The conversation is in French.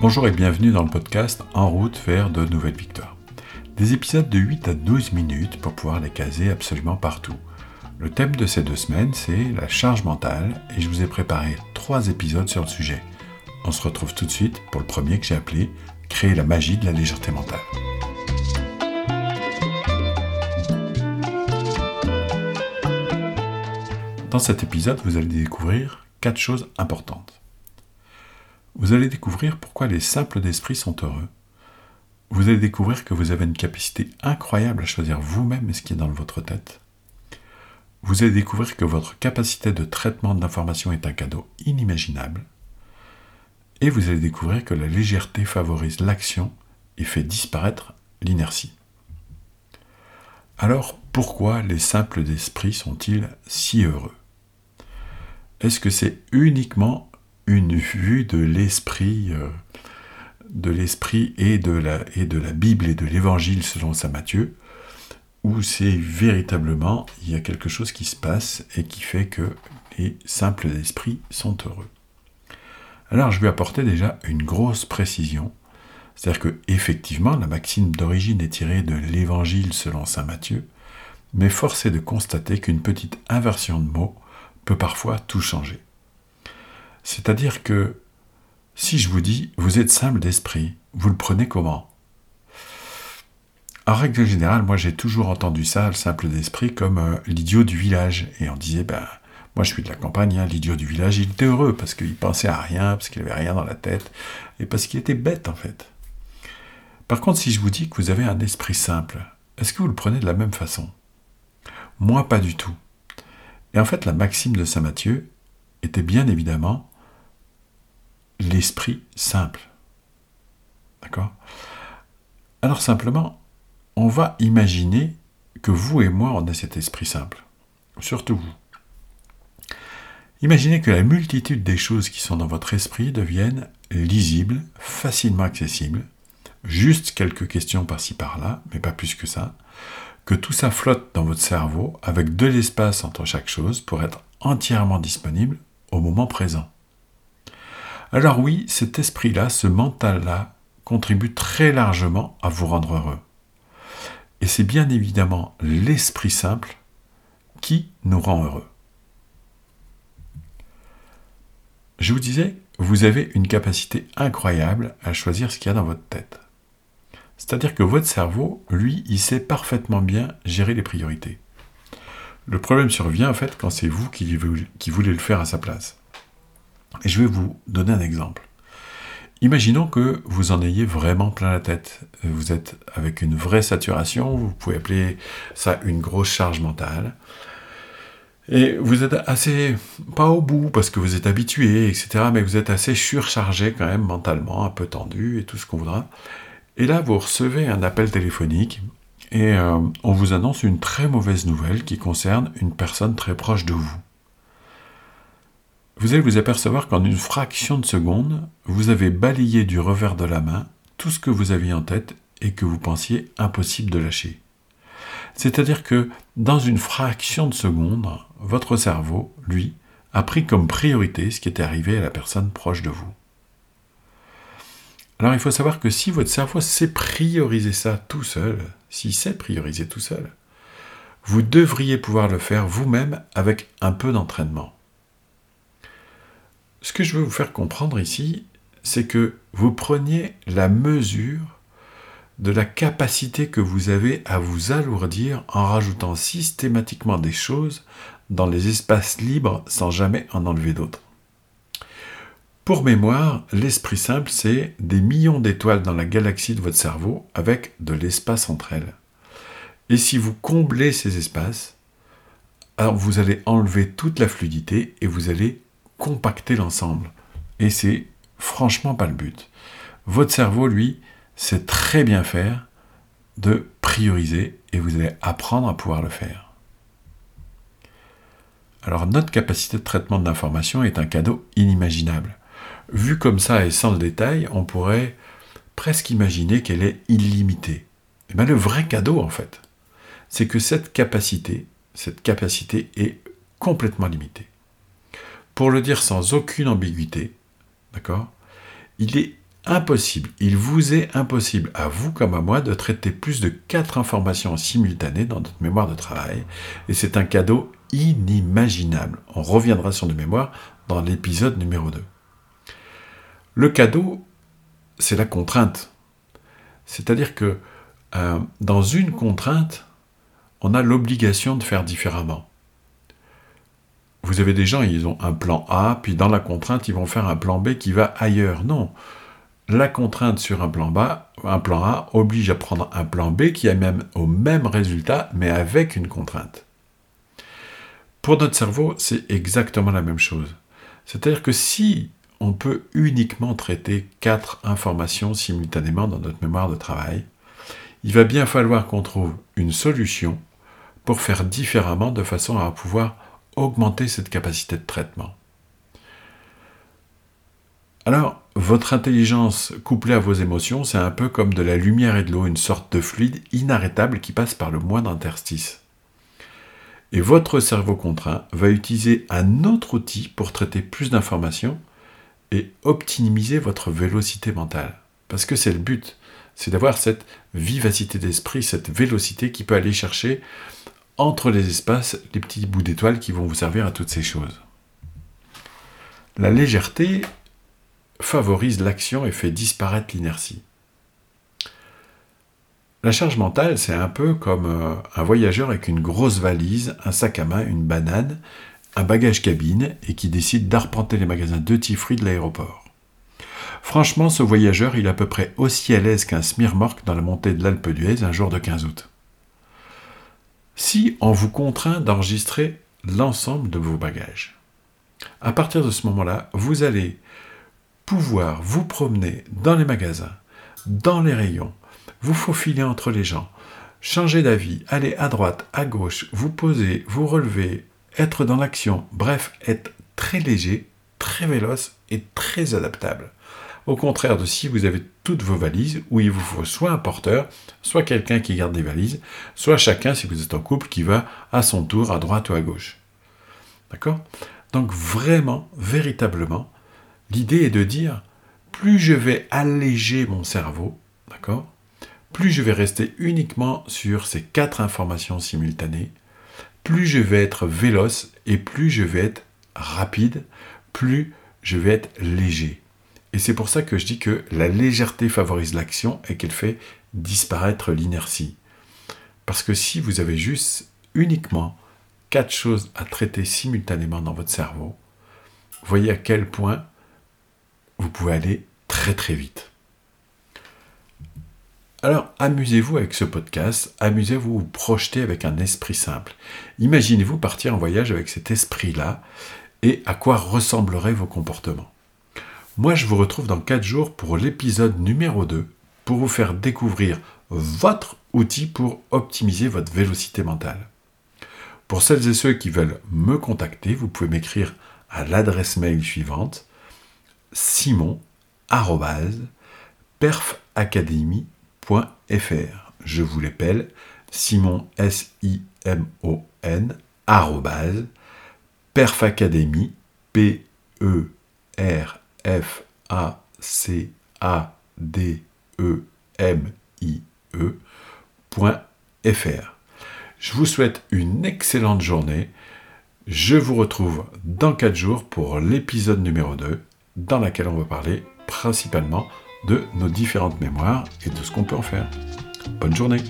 Bonjour et bienvenue dans le podcast En route vers de nouvelles victoires. Des épisodes de 8 à 12 minutes pour pouvoir les caser absolument partout. Le thème de ces deux semaines, c'est la charge mentale et je vous ai préparé trois épisodes sur le sujet. On se retrouve tout de suite pour le premier que j'ai appelé Créer la magie de la légèreté mentale. Dans cet épisode, vous allez découvrir quatre choses importantes. Vous allez découvrir pourquoi les simples d'esprit sont heureux. Vous allez découvrir que vous avez une capacité incroyable à choisir vous-même ce qui est dans votre tête. Vous allez découvrir que votre capacité de traitement de l'information est un cadeau inimaginable. Et vous allez découvrir que la légèreté favorise l'action et fait disparaître l'inertie. Alors pourquoi les simples d'esprit sont-ils si heureux? Est-ce que c'est uniquement une vue de l'esprit, euh, de l'esprit et de la et de la Bible et de l'Évangile selon saint Matthieu, où c'est véritablement il y a quelque chose qui se passe et qui fait que les simples d'esprit sont heureux? Alors je vais apporter déjà une grosse précision, c'est-à-dire que effectivement la maxime d'origine est tirée de l'Évangile selon saint Matthieu, mais force est de constater qu'une petite inversion de mots peut parfois tout changer. C'est-à-dire que si je vous dis vous êtes simple d'esprit, vous le prenez comment? En règle générale, moi j'ai toujours entendu ça, le simple d'esprit, comme euh, l'idiot du village. Et on disait, ben, moi je suis de la campagne, hein, l'idiot du village, il était heureux parce qu'il pensait à rien, parce qu'il n'avait rien dans la tête, et parce qu'il était bête en fait. Par contre, si je vous dis que vous avez un esprit simple, est-ce que vous le prenez de la même façon? Moi, pas du tout. Et en fait, la maxime de Saint Matthieu était bien évidemment l'esprit simple. D'accord? Alors simplement, on va imaginer que vous et moi, on a cet esprit simple. Surtout vous. Imaginez que la multitude des choses qui sont dans votre esprit deviennent lisibles, facilement accessibles, juste quelques questions par-ci par-là, mais pas plus que ça, que tout ça flotte dans votre cerveau avec de l'espace entre chaque chose pour être entièrement disponible au moment présent. Alors oui, cet esprit-là, ce mental-là, contribue très largement à vous rendre heureux. Et c'est bien évidemment l'esprit simple qui nous rend heureux. Je vous disais, vous avez une capacité incroyable à choisir ce qu'il y a dans votre tête. C'est-à-dire que votre cerveau, lui, il sait parfaitement bien gérer les priorités. Le problème survient en fait quand c'est vous qui voulez le faire à sa place. Et je vais vous donner un exemple. Imaginons que vous en ayez vraiment plein la tête. Vous êtes avec une vraie saturation, vous pouvez appeler ça une grosse charge mentale. Et vous êtes assez, pas au bout parce que vous êtes habitué, etc., mais vous êtes assez surchargé quand même mentalement, un peu tendu et tout ce qu'on voudra. Et là, vous recevez un appel téléphonique et euh, on vous annonce une très mauvaise nouvelle qui concerne une personne très proche de vous vous allez vous apercevoir qu'en une fraction de seconde, vous avez balayé du revers de la main tout ce que vous aviez en tête et que vous pensiez impossible de lâcher. C'est-à-dire que dans une fraction de seconde, votre cerveau, lui, a pris comme priorité ce qui était arrivé à la personne proche de vous. Alors il faut savoir que si votre cerveau sait prioriser ça tout seul, s'il sait prioriser tout seul, vous devriez pouvoir le faire vous-même avec un peu d'entraînement. Ce que je veux vous faire comprendre ici, c'est que vous preniez la mesure de la capacité que vous avez à vous alourdir en rajoutant systématiquement des choses dans les espaces libres sans jamais en enlever d'autres. Pour mémoire, l'esprit simple, c'est des millions d'étoiles dans la galaxie de votre cerveau avec de l'espace entre elles. Et si vous comblez ces espaces, alors vous allez enlever toute la fluidité et vous allez compacter l'ensemble. Et c'est franchement pas le but. Votre cerveau, lui, sait très bien faire de prioriser et vous allez apprendre à pouvoir le faire. Alors notre capacité de traitement de l'information est un cadeau inimaginable. Vu comme ça et sans le détail, on pourrait presque imaginer qu'elle est illimitée. Et bien le vrai cadeau, en fait, c'est que cette capacité, cette capacité est complètement limitée. Pour le dire sans aucune ambiguïté, d'accord Il est impossible, il vous est impossible, à vous comme à moi, de traiter plus de quatre informations simultanées dans notre mémoire de travail, et c'est un cadeau inimaginable. On reviendra sur nos mémoires dans l'épisode numéro 2. Le cadeau, c'est la contrainte. C'est-à-dire que euh, dans une contrainte, on a l'obligation de faire différemment. Vous avez des gens, ils ont un plan A, puis dans la contrainte, ils vont faire un plan B qui va ailleurs. Non. La contrainte sur un plan, B, un plan A oblige à prendre un plan B qui a même au même résultat, mais avec une contrainte. Pour notre cerveau, c'est exactement la même chose. C'est-à-dire que si on peut uniquement traiter quatre informations simultanément dans notre mémoire de travail, il va bien falloir qu'on trouve une solution pour faire différemment de façon à pouvoir augmenter cette capacité de traitement. Alors, votre intelligence couplée à vos émotions, c'est un peu comme de la lumière et de l'eau, une sorte de fluide inarrêtable qui passe par le moindre interstice. Et votre cerveau contraint va utiliser un autre outil pour traiter plus d'informations et optimiser votre vélocité mentale. Parce que c'est le but, c'est d'avoir cette vivacité d'esprit, cette vélocité qui peut aller chercher entre les espaces les petits bouts d'étoiles qui vont vous servir à toutes ces choses. La légèreté favorise l'action et fait disparaître l'inertie. La charge mentale, c'est un peu comme euh, un voyageur avec une grosse valise, un sac à main, une banane, bagage cabine et qui décide d'arpenter les magasins de fruits de l'aéroport. Franchement, ce voyageur, il est à peu près aussi à l'aise qu'un smirmorque dans la montée de l'Alpe d'Huez un jour de 15 août. Si on vous contraint d'enregistrer l'ensemble de vos bagages, à partir de ce moment-là, vous allez pouvoir vous promener dans les magasins, dans les rayons, vous faufiler entre les gens, changer d'avis, aller à droite, à gauche, vous poser, vous relever, être dans l'action, bref, être très léger, très véloce et très adaptable. Au contraire de si vous avez toutes vos valises, où il vous faut soit un porteur, soit quelqu'un qui garde des valises, soit chacun, si vous êtes en couple, qui va à son tour à droite ou à gauche. D'accord? Donc vraiment, véritablement, l'idée est de dire, plus je vais alléger mon cerveau, d'accord? Plus je vais rester uniquement sur ces quatre informations simultanées, plus je vais être véloce et plus je vais être rapide, plus je vais être léger. Et c'est pour ça que je dis que la légèreté favorise l'action et qu'elle fait disparaître l'inertie. Parce que si vous avez juste uniquement quatre choses à traiter simultanément dans votre cerveau, voyez à quel point vous pouvez aller très très vite. Alors amusez-vous avec ce podcast, amusez-vous vous projeter avec un esprit simple. Imaginez-vous partir en voyage avec cet esprit-là et à quoi ressembleraient vos comportements. Moi je vous retrouve dans 4 jours pour l'épisode numéro 2 pour vous faire découvrir votre outil pour optimiser votre vélocité mentale. Pour celles et ceux qui veulent me contacter, vous pouvez m'écrire à l'adresse mail suivante je vous l'appelle, Simon, S-I-M-O-N, arrobase, perfacademy, P-E-R-F-A-C-A-D-E-M-I-E, .fr. Je vous souhaite une excellente journée. Je vous retrouve dans 4 jours pour l'épisode numéro 2, dans laquelle on va parler principalement de nos différentes mémoires et de ce qu'on peut en faire. Bonne journée